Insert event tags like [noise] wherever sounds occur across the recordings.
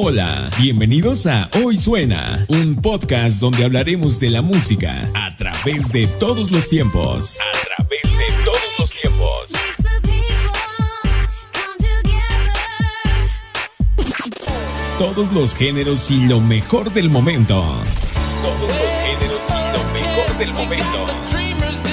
Hola, bienvenidos a Hoy Suena, un podcast donde hablaremos de la música a través de todos los tiempos. A través de todos los tiempos. Todos los géneros y lo mejor del momento. Todos los géneros y lo mejor del momento.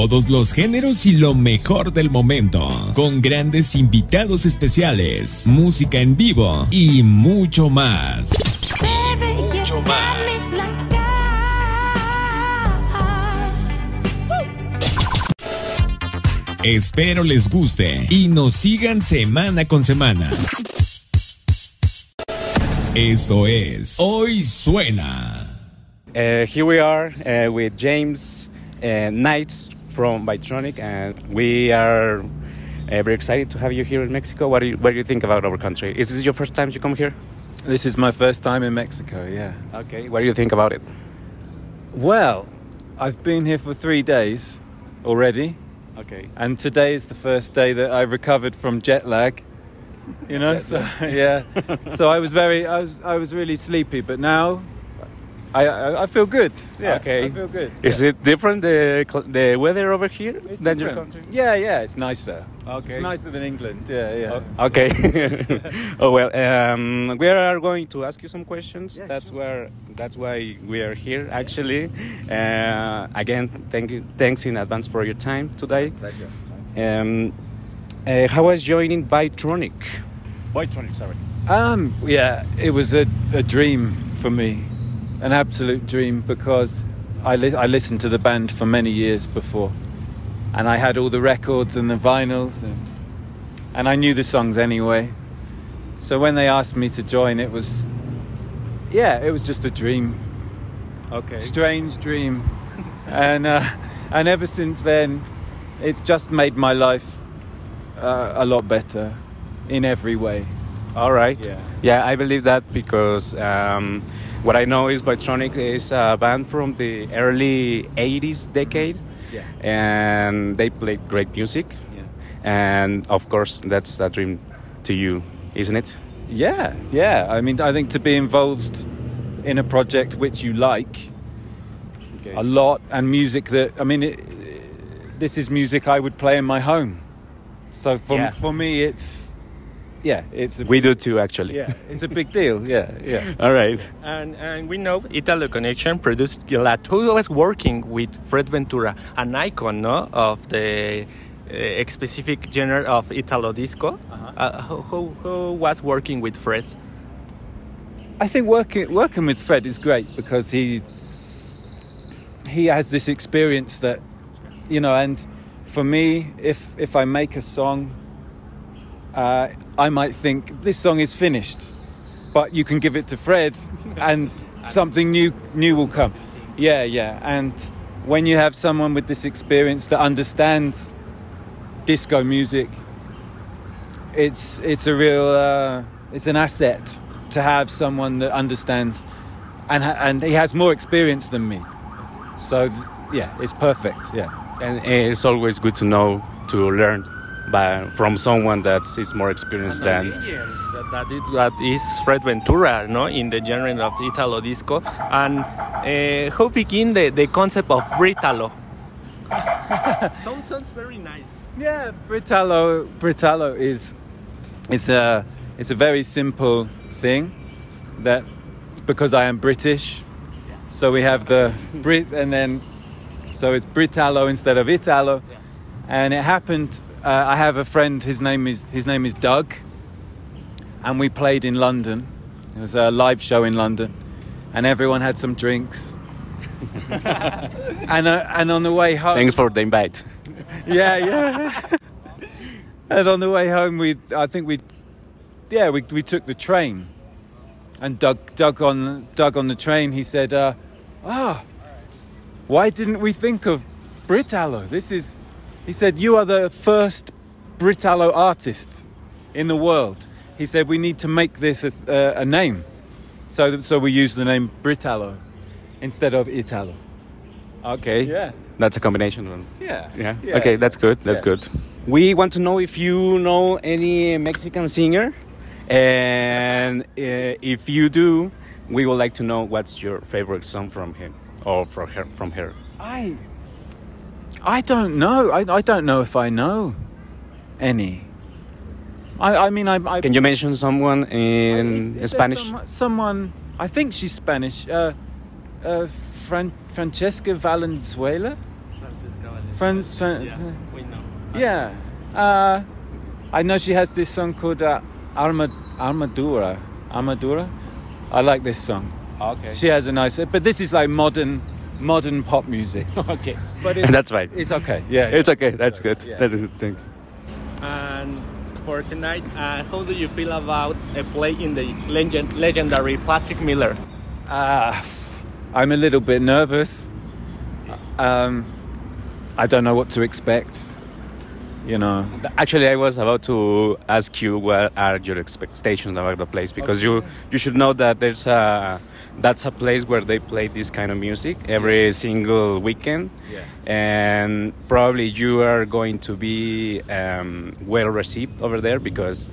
Todos los géneros y lo mejor del momento, con grandes invitados especiales, música en vivo y mucho más. Mucho más. Espero les guste y nos sigan semana con semana. Esto es Hoy Suena. Uh, here we are uh, with James uh, Knights from Boytronic, and we are very excited to have you here in Mexico. What do you, what do you think about our country? Is this your first time you come here? This is my first time in Mexico, yeah. Okay, what do you think about it? Well, I've been here for three days already, Okay. and today is the first day that I recovered from jet lag. You know, [laughs] so yeah. So I was very, I was, I was really sleepy, but now I, I, I feel good. Yeah, Okay. I feel good. Is yeah. it different the the weather over here It's than your different. country? Yeah, yeah, it's nicer. Okay. It's nicer than England. Yeah, yeah. Oh, Okay. [laughs] oh well, um, we are going to ask you some questions. Yeah, that's sure. where that's why we are here actually. Uh, again, thank you, thanks in advance for your time today. Pleasure. Um, uh, how was joining Bytronic? Boytronic, sorry. Um, yeah, it was a, a dream for me, an absolute dream because I, li- I listened to the band for many years before, and I had all the records and the vinyls, and, and I knew the songs anyway. So when they asked me to join, it was, yeah, it was just a dream, Okay. strange dream, [laughs] and uh, and ever since then, it's just made my life uh, a lot better in every way. All right. Yeah. Yeah, I believe that because um, what I know is Boytronic is a band from the early '80s decade, Yeah. and they played great music. Yeah. And of course, that's a dream to you, isn't it? Yeah, yeah. I mean, I think to be involved in a project which you like a lot and music that, I mean, it, this is music I would play in my home. So for, Yeah. for me, it's, yeah, it's a, We do too, actually. yeah, it's a big deal. Yeah, yeah. [laughs] All right. And, and we know Italo Connection produced Gilad, who was working with Fred Ventura, an icon no, of the uh, specific genre of Italo disco. Uh-huh. Uh, who, who, who was working with Fred? I think working working with Fred is great because he he has this experience that you know, and for me, if if I make a song, uh, I might think this song is finished, but you can give it to Fred, and [laughs] something new new will come. Yeah, yeah, and when you have someone with this experience that understands disco music, it's it's a real uh, it's an asset to have someone that understands and and he has more experience than me. So yeah it's perfect yeah. And it's always good to know to learn by, from someone that is more experienced than. that, that, it, that is Fred Ventura no, in the genre of Italo disco. And uh, how begin the, the concept of Britalo? [laughs] sounds, sounds very nice. yeah Britalo Britalo is it's a it's a very simple thing that because I am British so we have the Brit and then so it's Britalo instead of Italo and it happened uh, I have a friend his name is his name is Doug and we played in London it was a live show in London and everyone had some drinks [laughs] and uh, and on the way home Thanks for the invite. yeah, yeah. [laughs] and on the way home, we I think we, yeah, we we took the train, and Doug Doug on Doug on the train. He said, uh, "Ah, why didn't we think of Britalo? This is," he said, "You are the first Britalo artist in the world." He said, "We need to make this a, a, a name," so so we use the name Britalo instead of Italo. Okay. Yeah. That's a combination. Yeah. Yeah. Okay, that's good. That's Yeah. good. We want to know if you know any Mexican singer, and uh, if you do, we would like to know what's your favorite song from him or from her. From her. I I don't know. I, I don't know if I know any. I I mean I, I Can you mention someone in Is- is Spanish? some- someone I think she's Spanish. Uh, uh, Fran- Francesca Valenzuela. Fran- Fran- Yeah, we know. Yeah. Uh, I know she has this song called uh, Arma- Armadura. Armadura. I like this song. Okay. She has a nice, but this is like modern, modern pop music. [laughs] okay. But [laughs] it's, That's fine. It's okay. Yeah. It's okay. That's good. Yeah. That's a good thing. And for tonight, uh, how do you feel about a play in the legend, legendary Patrick Miller? Uh, I'm a little bit nervous. Um, I don't know what to expect. You know. Actually, I was about to ask you what are your expectations about the place because you you should know that there's a that's a place where they play this kind of music every single weekend, Yeah. and probably you are going to be um, well received over there because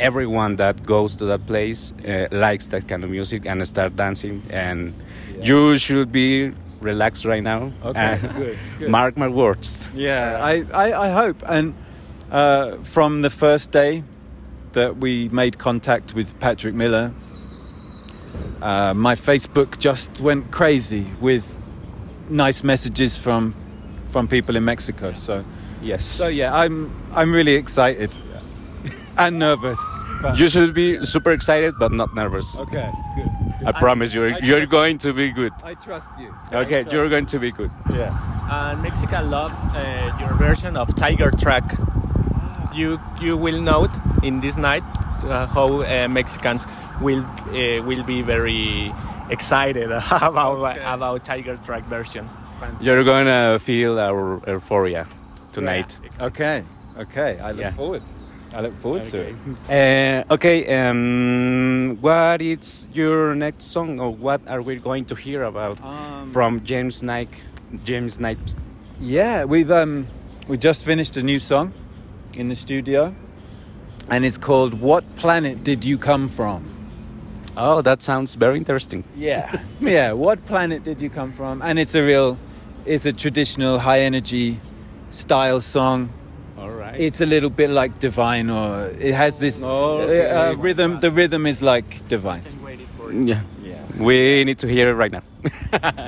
everyone that goes to that place uh, likes that kind of music and start dancing and you should be relaxed right now Okay, Uh, good, good. [laughs] mark my words Yeah, I, I, I hope. And uh, from the first day that we made contact with Patrick Miller, uh, my Facebook just went crazy with nice messages from from people in Mexico. So, yes so yeah, I'm I'm really excited and nervous. [laughs] You should be super excited but not nervous. okay? Good. I promise you, I you're trust- going to be good. I trust you. Okay, trust- you're going to be good. Yeah. And Mexico loves uh, your version of Tiger Track. You you will note in this night uh, how uh, Mexicans will uh, will be very excited [laughs] about Okay. about Tiger Track version. You're gonna feel our euphoria tonight. Okay. Okay. I look Yeah. forward. I look forward to it. Uh, okay, um, what is your next song, or what are we going to hear about Um, from James Knight? James Knight. Yeah, we've um, we just finished a new song in the studio, and it's called "What Planet Did You Come From?" Oh, that sounds very interesting. Yeah, [laughs] yeah. What planet did you come from? And it's a real, it's a traditional high energy style song. All right. It's a little bit like Divine, or it has this uh, okay. uh, rhythm. The rhythm is like Divine. yeah. Yeah. We need to hear it right now.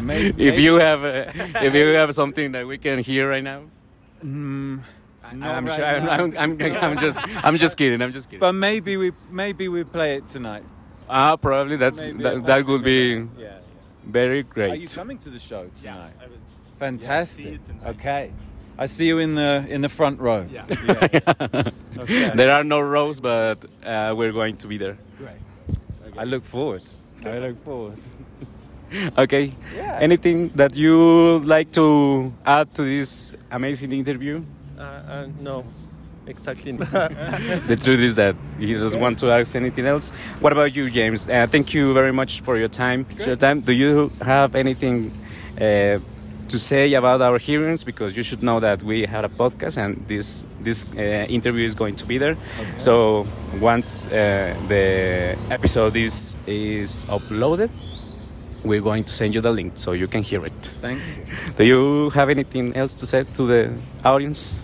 Maybe- [laughs] if you have, uh, if you have something that we can hear right now, Mm, not I'm right sure. I'm. I'm, I'm, I'm just, I'm just kidding. I'm just kidding. But maybe we maybe we play it tonight. Ah, probably that's Maybe that, that would be Yeah. yeah. very Are you great. coming to the show tonight? I will- Fantastic. Yeah, see you tonight. okay. I see you in the in the front row. Yeah. [laughs] Okay. There are no rows, but uh, we're going to be there. Great. I look forward. I look forward. [laughs] Okay. Yeah. Anything that you like to add to this amazing interview? Uh, uh, no, exactly. [laughs] the truth is that he doesn't want to ask anything else. What about you, James? Uh, thank you very much for your time. Your time. Do you have anything uh, to say about our hearings? Because you should know that we had a podcast, and this this uh, interview is going to be there. Okay. So once uh, the episode is is uploaded, we're going to send you the link so you can hear it. Thank you. Do you have anything else to say to the audience?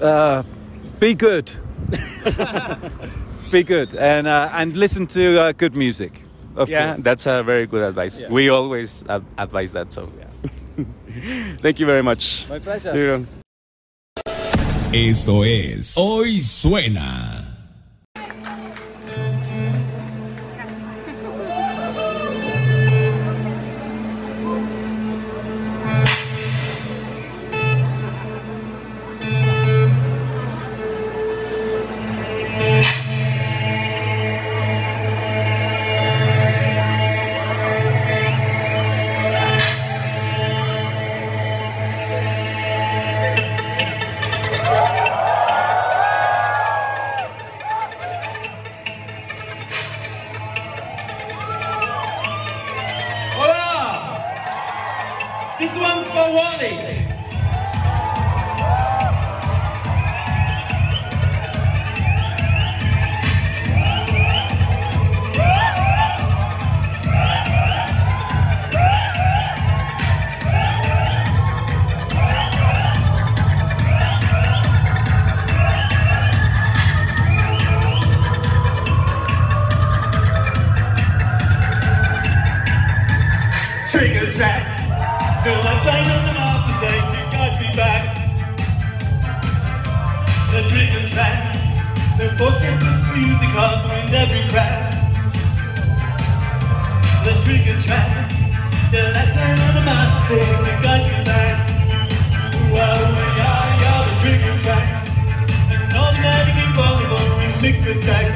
Uh, be good. be good and uh, and listen to uh, good music. Of yeah, course. that's a very good advice. Yeah. We always ad- advise that. So, yeah. [laughs] thank you very much. My pleasure. Esto es Hoy Suena. This one's for Wally. The force this music hovering every crack. The trigger track. The lightning on the master we got you back. Well, we are, yeah, the trigger track. An automatic involvable in liquid track.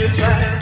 The trigger